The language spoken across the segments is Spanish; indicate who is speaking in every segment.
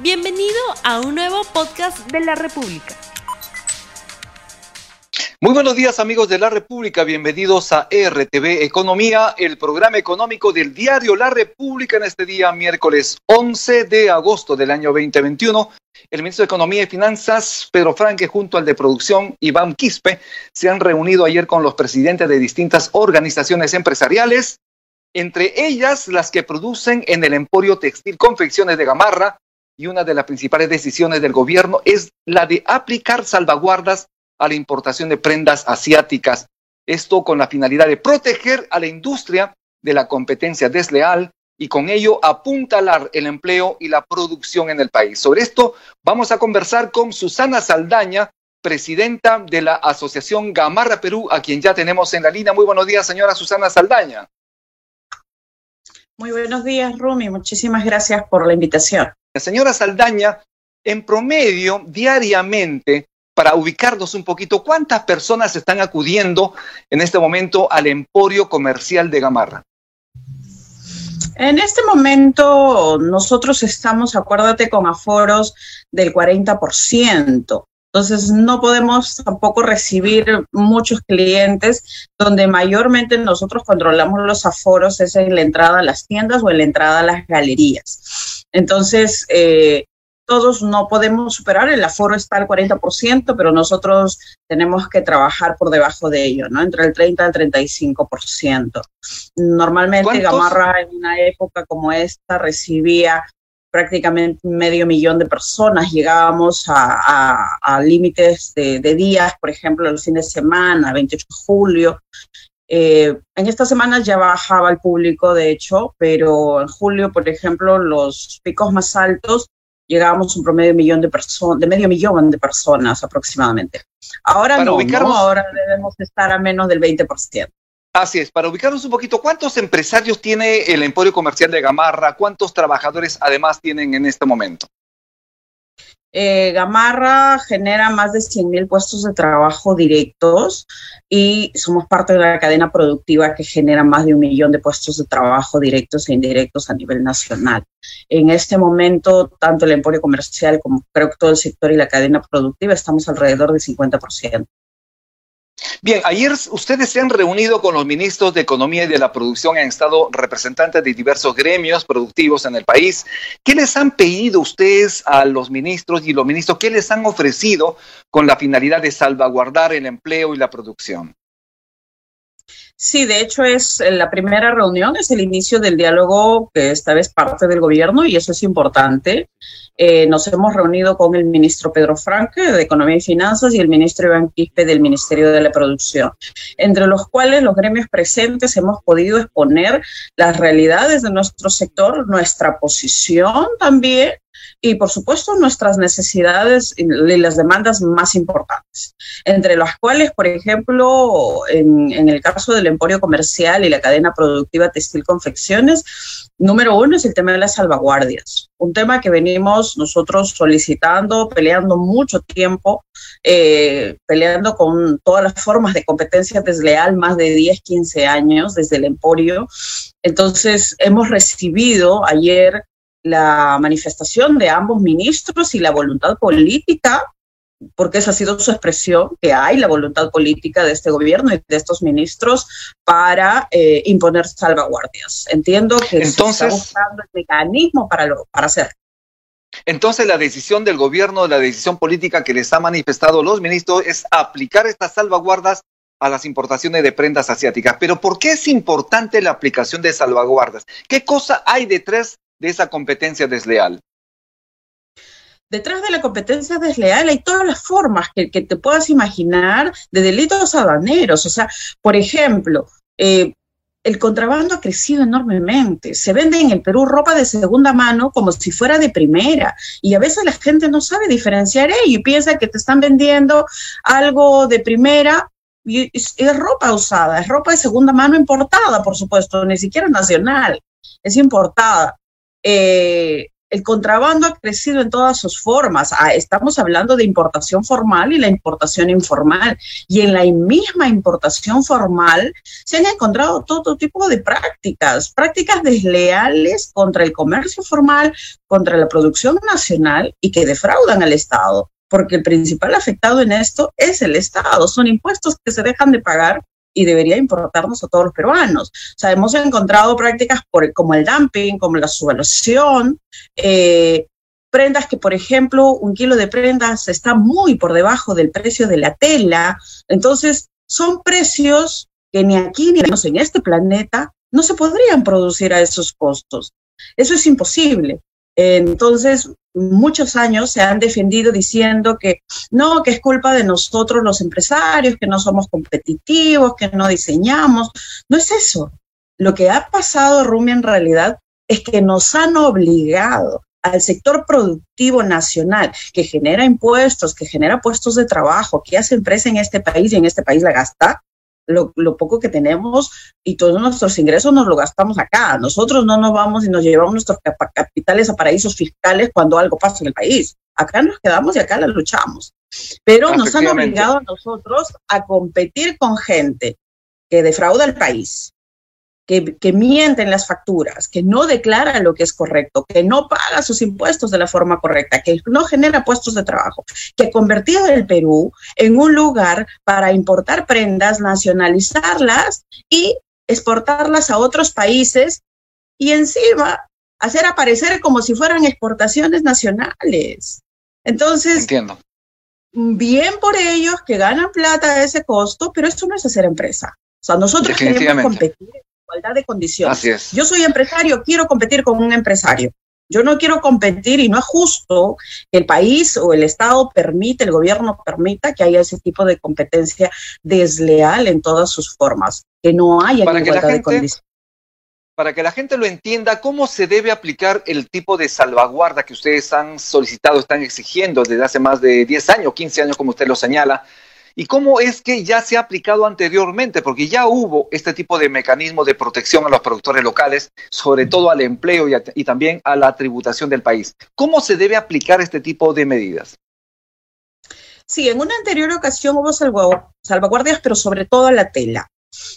Speaker 1: Bienvenido a un nuevo podcast de la República.
Speaker 2: Muy buenos días amigos de la República, bienvenidos a RTV Economía, el programa económico del diario La República en este día miércoles 11 de agosto del año 2021. El ministro de Economía y Finanzas, Pedro Franque, junto al de Producción, Iván Quispe, se han reunido ayer con los presidentes de distintas organizaciones empresariales, entre ellas las que producen en el Emporio Textil Confecciones de Gamarra, y una de las principales decisiones del gobierno es la de aplicar salvaguardas a la importación de prendas asiáticas. Esto con la finalidad de proteger a la industria de la competencia desleal y con ello apuntalar el empleo y la producción en el país. Sobre esto vamos a conversar con Susana Saldaña, presidenta de la Asociación Gamarra Perú, a quien ya tenemos en la línea. Muy buenos días, señora Susana Saldaña.
Speaker 3: Muy buenos días, Rumi. Muchísimas gracias por la invitación.
Speaker 2: Señora Saldaña, en promedio, diariamente, para ubicarnos un poquito, ¿cuántas personas están acudiendo en este momento al emporio comercial de Gamarra?
Speaker 3: En este momento nosotros estamos, acuérdate, con aforos del 40%. Entonces no podemos tampoco recibir muchos clientes donde mayormente nosotros controlamos los aforos es en la entrada a las tiendas o en la entrada a las galerías. Entonces, eh, todos no podemos superar, el aforo está al 40%, pero nosotros tenemos que trabajar por debajo de ello, ¿no? Entre el 30 al 35%. Normalmente Gamarra en una época como esta recibía prácticamente medio millón de personas, llegábamos a, límites de, días, por ejemplo, el fin de semana, 28 de julio. Eh, en estas semanas ya bajaba el público, de hecho, pero en julio, por ejemplo, los picos más altos llegábamos a un promedio de, millón de, de medio millón de personas aproximadamente. Ahora no, no, ahora debemos estar a menos del 20%.
Speaker 2: Así es, para ubicarnos un poquito, ¿cuántos empresarios tiene el Emporio Comercial de Gamarra? ¿Cuántos trabajadores además tienen en este momento?
Speaker 3: Eh, Gamarra genera más de 100 mil puestos de trabajo directos y somos parte de la cadena productiva que genera más de un millón de puestos de trabajo directos e indirectos a nivel nacional. En este momento, tanto el emporio comercial como creo que todo el sector y la cadena productiva estamos alrededor del 50%.
Speaker 2: Bien, ayer ustedes se han reunido con los ministros de Economía y de la Producción, han estado representantes de diversos gremios productivos en el país. ¿Qué les han pedido ustedes a los ministros y los ministros? ¿Qué les han ofrecido con la finalidad de salvaguardar el empleo y la producción?
Speaker 3: Sí, de hecho es eh, la primera reunión, es el inicio del diálogo que esta vez parte del gobierno y eso es importante. Eh, nos hemos reunido con el ministro Pedro Franque de Economía y Finanzas y el ministro Iván Quispe del Ministerio de la Producción, entre los cuales los gremios presentes hemos podido exponer las realidades de nuestro sector, nuestra posición también y por supuesto nuestras necesidades y las demandas más importantes, entre las cuales, por ejemplo, en, el caso del emporio comercial y la cadena productiva textil confecciones, número uno es el tema de las salvaguardias, un tema que venimos nosotros solicitando, peleando mucho tiempo, eh, peleando con todas las formas de competencia desleal, más de 10, 15 años desde el emporio. Entonces, hemos recibido ayer la manifestación de ambos ministros y la voluntad política, porque esa ha sido su expresión, que hay la voluntad política de este gobierno y de estos ministros para eh, imponer salvaguardias. Entiendo que Entonces, se está buscando el mecanismo para, lo, para hacerlo.
Speaker 2: Entonces la decisión del gobierno, la decisión política que les ha manifestado los ministros es aplicar estas salvaguardas a las importaciones de prendas asiáticas. Pero ¿por qué es importante la aplicación de salvaguardas? ¿Qué cosa hay detrás de esa competencia desleal?
Speaker 3: Detrás de la competencia desleal hay todas las formas que, te puedas imaginar de delitos aduaneros. O sea, por ejemplo, eh, el contrabando ha crecido enormemente. Se vende en el Perú ropa de segunda mano como si fuera de primera. Y a veces la gente no sabe diferenciar ello y piensa que te están vendiendo algo de primera y es, es ropa usada, es ropa de segunda mano importada, por supuesto, ni siquiera nacional, es importada. Eh, el contrabando ha crecido en todas sus formas. Ah, estamos hablando de importación formal y la importación informal. Y en la misma importación formal se han encontrado todo tipo de prácticas, prácticas desleales contra el comercio formal, contra la producción nacional y que defraudan al Estado porque el principal afectado en esto es el Estado. Son impuestos que se dejan de pagar y debería importarnos a todos los peruanos. O sea, hemos encontrado prácticas como el dumping, como la subvaluación, eh, prendas que, por ejemplo, un kilo de prendas está muy por debajo del precio de la tela. Entonces, son precios que ni aquí ni en este planeta no se podrían producir a esos costos. Eso es imposible. Entonces, muchos años se han defendido diciendo que no, que es culpa de nosotros los empresarios, que no somos competitivos, que no diseñamos. No es eso. Lo que ha pasado, Rumi, en realidad es que nos han obligado al sector productivo nacional que genera impuestos, que genera puestos de trabajo, que hace empresa en este país y en este país la gasta, lo, poco que tenemos y todos nuestros ingresos nos lo gastamos acá. Nosotros no nos vamos y nos llevamos nuestros capitales a paraísos fiscales cuando algo pasa en el país. Acá nos quedamos y acá la luchamos. Pero nos han obligado a nosotros a competir con gente que defrauda al país, que, miente en las facturas, que no declara lo que es correcto, que no paga sus impuestos de la forma correcta, que no genera puestos de trabajo, que ha convertido el Perú en un lugar para importar prendas, nacionalizarlas y exportarlas a otros países y encima hacer aparecer como si fueran exportaciones nacionales. Entonces,
Speaker 2: Entiendo.
Speaker 3: bien por ellos que ganan plata a ese costo, pero eso no es hacer empresa. O sea, nosotros queremos competir igualdad de condiciones. Yo soy empresario, quiero competir con un empresario. Yo no quiero competir y no es justo que el país o el Estado permite, el gobierno permita que haya ese tipo de competencia desleal en todas sus formas, que no haya igualdad de condiciones.
Speaker 2: Para que la gente lo entienda, ¿cómo se debe aplicar el tipo de salvaguarda que ustedes han solicitado, están exigiendo desde hace más de 10 años, 15 años, como usted lo señala? ¿Y cómo es que ya se ha aplicado anteriormente? Porque ya hubo este tipo de mecanismo de protección a los productores locales, sobre todo al empleo y, también a la tributación del país. ¿Cómo se debe aplicar este tipo de medidas?
Speaker 3: Sí, en una anterior ocasión hubo salvaguardias, pero sobre todo a la tela,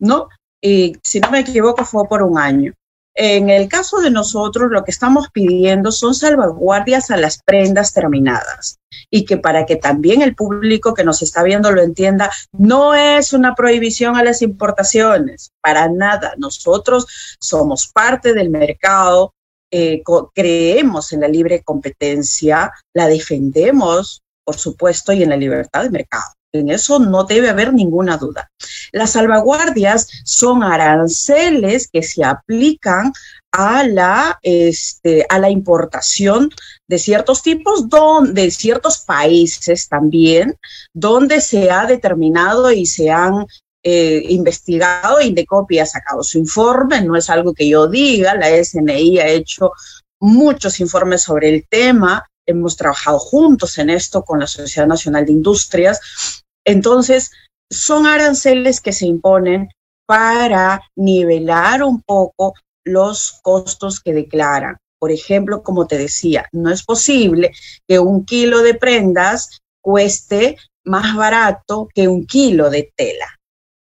Speaker 3: ¿no? Y si no me equivoco, fue por un año. En el caso de nosotros, lo que estamos pidiendo son salvaguardias a las prendas terminadas y que para que también el público que nos está viendo lo entienda, no es una prohibición a las importaciones, para nada. Nosotros somos parte del mercado, eh, creemos en la libre competencia, la defendemos, por supuesto, y en la libertad de mercado. En eso no debe haber ninguna duda. Las salvaguardias son aranceles que se aplican a la, este, a la importación de ciertos tipos, de ciertos países también, donde se ha determinado y se han eh, investigado, Indecopi ha sacado su informe, no es algo que yo diga, la SNI ha hecho muchos informes sobre el tema, hemos trabajado juntos en esto con la Sociedad Nacional de Industrias entonces, son aranceles que se imponen para nivelar un poco los costos que declaran. Por ejemplo, como te decía, no es posible que un kilo de prendas cueste más barato que un kilo de tela.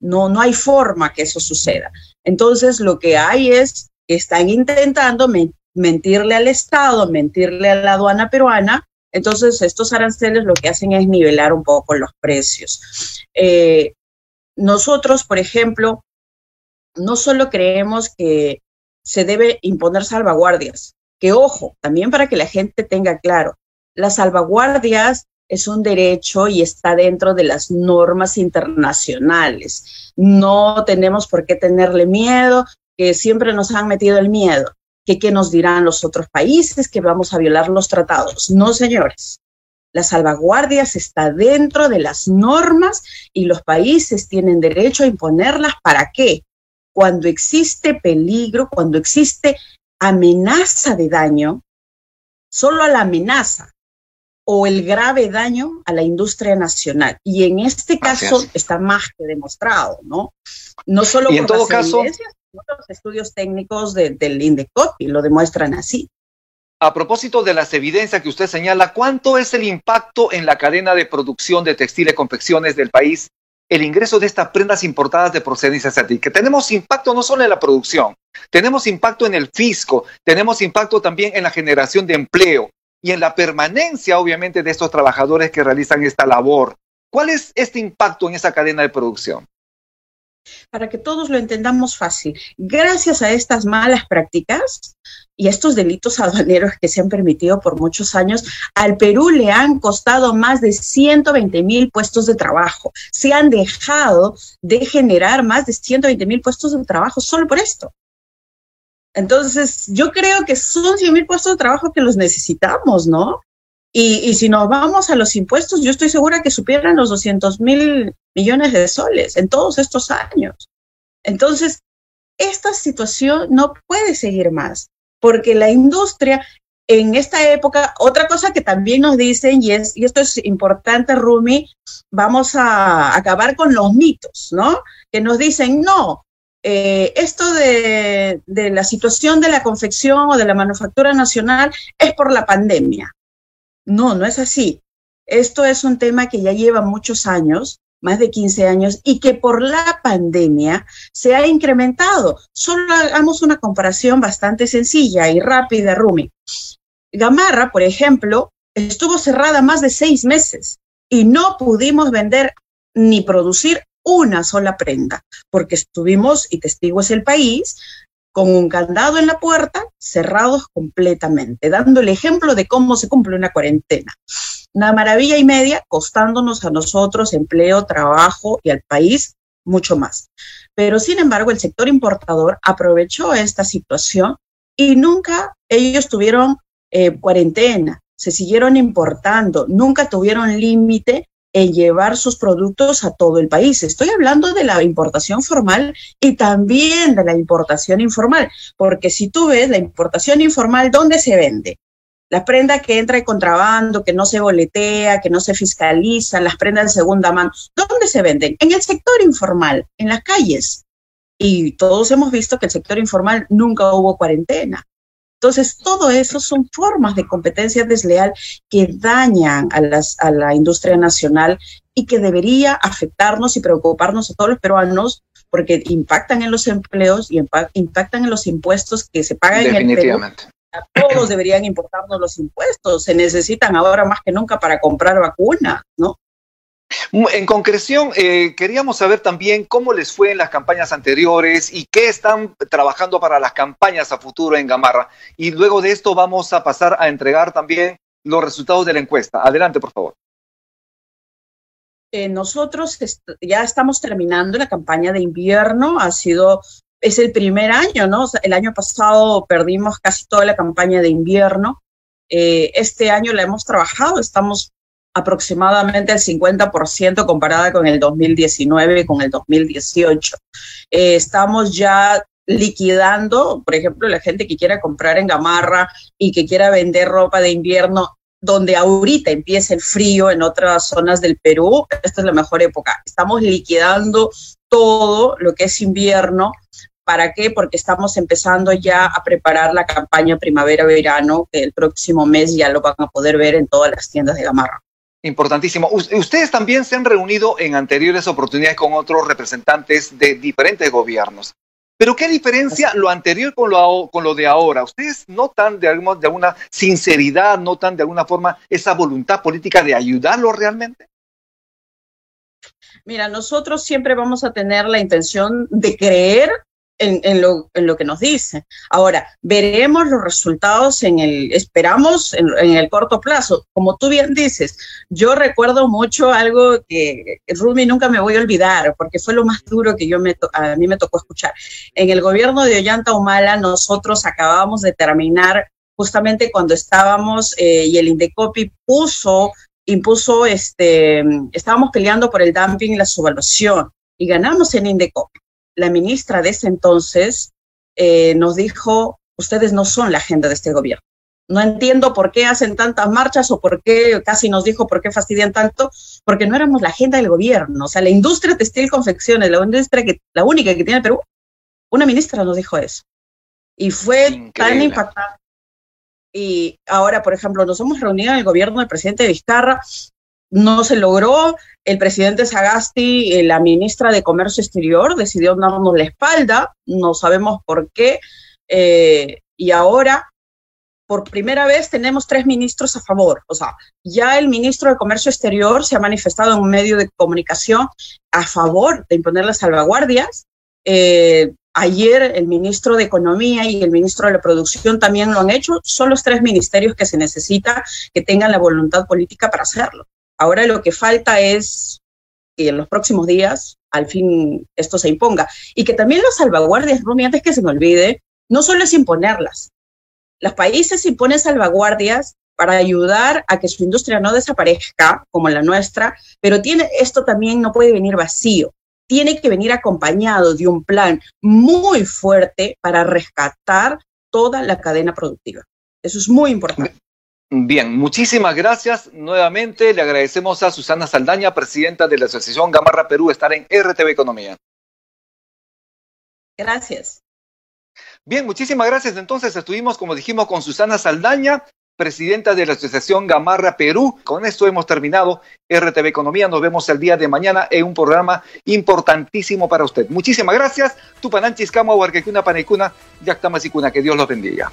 Speaker 3: No, no hay forma que eso suceda. Entonces, lo que hay es que están intentando mentirle al Estado, mentirle a la aduana peruana entonces, estos aranceles lo que hacen es nivelar un poco los precios. Eh, nosotros, por ejemplo, no solo creemos que se debe imponer salvaguardias, que ojo, también para que la gente tenga claro, las salvaguardias es un derecho y está dentro de las normas internacionales. No tenemos por qué tenerle miedo, que siempre nos han metido el miedo que qué nos dirán los otros países, que vamos a violar los tratados. No, señores. La salvaguardia está dentro de las normas y los países tienen derecho a imponerlas. ¿Para qué? Cuando existe peligro, cuando existe amenaza de daño, solo a la amenaza o el grave daño a la industria nacional. Y en este caso está más que demostrado, ¿no? No solo
Speaker 2: y en todo caso,
Speaker 3: estudios técnicos del INDECOPI lo demuestran así.
Speaker 2: a propósito de las evidencias que usted señala, ¿cuánto es el impacto en la cadena de producción de textiles y confecciones del país el ingreso de estas prendas importadas de procedencia asiática? Tenemos impacto no solo en la producción, tenemos impacto en el fisco, tenemos impacto también en la generación de empleo y en la permanencia, obviamente, de estos trabajadores que realizan esta labor. ¿Cuál es este impacto en esa cadena de producción?
Speaker 3: Para que todos lo entendamos fácil. Gracias a estas malas prácticas y estos delitos aduaneros que se han permitido por muchos años, al Perú le han costado más de 120 mil puestos de trabajo. Se han dejado de generar más de 120 mil puestos de trabajo solo por esto. Entonces, yo creo que son 100 mil puestos de trabajo que los necesitamos, ¿no? Y, si nos vamos a los impuestos, yo estoy segura que supieran los 200 mil millones de soles en todos estos años. Entonces, esta situación no puede seguir más, porque la industria en esta época, otra cosa que también nos dicen, y, es, y esto es importante, Rumi, vamos a acabar con los mitos, ¿no? Que nos dicen, no, eh, esto de, de la situación de la confección o de la manufactura nacional es por la pandemia. No, no es así. Esto es un tema que ya lleva muchos años, más de 15 años, y que por la pandemia se ha incrementado. Solo hagamos una comparación bastante sencilla y rápida, Rumi. Gamarra, por ejemplo, estuvo cerrada más de seis meses y no pudimos vender ni producir una sola prenda, porque estuvimos, y testigo es el país, con un candado en la puerta, cerrados completamente, dando el ejemplo de cómo se cumple una cuarentena. Una maravilla y media, costándonos a nosotros empleo, trabajo y al país mucho más. Pero sin embargo, el sector importador aprovechó esta situación y nunca ellos tuvieron eh, cuarentena, se siguieron importando, nunca tuvieron límite en llevar sus productos a todo el país. Estoy hablando de la importación formal y también de la importación informal, porque si tú ves la importación informal, ¿dónde se vende? La prenda que entra en contrabando, que no se boletea, que no se fiscaliza, las prendas de segunda mano, ¿dónde se venden? En el sector informal, en las calles. Y todos hemos visto que el sector informal nunca hubo cuarentena. Entonces, todo eso son formas de competencia desleal que dañan a, las, a la industria nacional y que debería afectarnos y preocuparnos a todos los peruanos porque impactan en los empleos y impactan en los impuestos que se pagan en el Perú. A todos deberían importarnos los impuestos. Se necesitan ahora más que nunca para comprar vacunas, ¿no?
Speaker 2: En concreción, eh, queríamos saber también cómo les fue en las campañas anteriores y qué están trabajando para las campañas a futuro en Gamarra. Y luego de esto vamos a pasar a entregar también los resultados de la encuesta. Adelante, por favor.
Speaker 3: Eh, nosotros ya estamos terminando la campaña de invierno. Ha sido, es el primer año, ¿no? el año pasado perdimos casi toda la campaña de invierno. Eh, este año la hemos trabajado, estamos aproximadamente el 50% comparada con el 2019 y con el 2018. Eh, estamos ya liquidando, por ejemplo, la gente que quiera comprar en Gamarra y que quiera vender ropa de invierno, donde ahorita empieza el frío en otras zonas del Perú, esta es la mejor época. Estamos liquidando todo lo que es invierno. ¿Para qué? Porque estamos empezando ya a preparar la campaña primavera-verano, que el próximo mes ya lo van a poder ver en todas las tiendas de Gamarra.
Speaker 2: Importantísimo. Ustedes también se han reunido en anteriores oportunidades con otros representantes de diferentes gobiernos. Pero ¿qué diferencia lo anterior con lo, con lo de ahora? ¿Ustedes notan de, alguna, de alguna sinceridad, notan de alguna forma esa voluntad política de ayudarlo realmente?
Speaker 3: Mira, nosotros siempre vamos a tener la intención de creer en, lo, en, lo, que nos dice. Ahora, veremos los resultados en el, esperamos en, el corto plazo. Como tú bien dices, yo recuerdo mucho algo que Rumi nunca me voy a olvidar, porque fue lo más duro que yo me, a mí me tocó escuchar. En el gobierno de Ollanta Humala, nosotros acabamos de terminar justamente cuando estábamos eh, y el Indecopi puso, impuso, este, estábamos peleando por el dumping y la subvaluación y ganamos en Indecopi la ministra de ese entonces eh, nos dijo, ustedes no son la agenda de este gobierno. No entiendo por qué hacen tantas marchas o por qué, casi nos dijo por qué fastidian tanto, porque no éramos la agenda del gobierno. O sea, la industria textil confecciones, la industria que, la única que tiene Perú, una ministra nos dijo eso. Y fue tan impactante. y ahora, por ejemplo, nos hemos reunido en el gobierno del presidente Vizcarra, no se logró, el presidente Sagasti, eh, la ministra de Comercio Exterior, decidió darnos la espalda, no sabemos por qué, eh, y ahora por primera vez tenemos tres ministros a favor. O sea, ya el ministro de Comercio Exterior se ha manifestado en un medio de comunicación a favor de imponer las salvaguardias. Eh, ayer el ministro de Economía y el ministro de la Producción también lo han hecho. Son los tres ministerios que se necesita que tengan la voluntad política para hacerlo. Ahora lo que falta es que en los próximos días al fin esto se imponga. Y que también las salvaguardias, Rumi, antes que se me olvide, no solo es imponerlas, los países imponen salvaguardias para ayudar a que su industria no desaparezca como la nuestra, pero tiene, esto también no puede venir vacío. Tiene que venir acompañado de un plan muy fuerte para rescatar toda la cadena productiva. Eso es muy importante.
Speaker 2: Bien, muchísimas gracias. Nuevamente le agradecemos a Susana Saldaña, presidenta de la Asociación Gamarra Perú, estar en RTV Economía.
Speaker 3: Gracias.
Speaker 2: Bien, muchísimas gracias. Entonces estuvimos, como dijimos, con Susana Saldaña, presidenta de la Asociación Gamarra Perú. Con esto hemos terminado RTV Economía. Nos vemos el día de mañana en un programa importantísimo para usted. Muchísimas gracias. Tupananchis, Cama, Huarquecuna, Panecuna, Yactamasicuna. Que Dios los bendiga.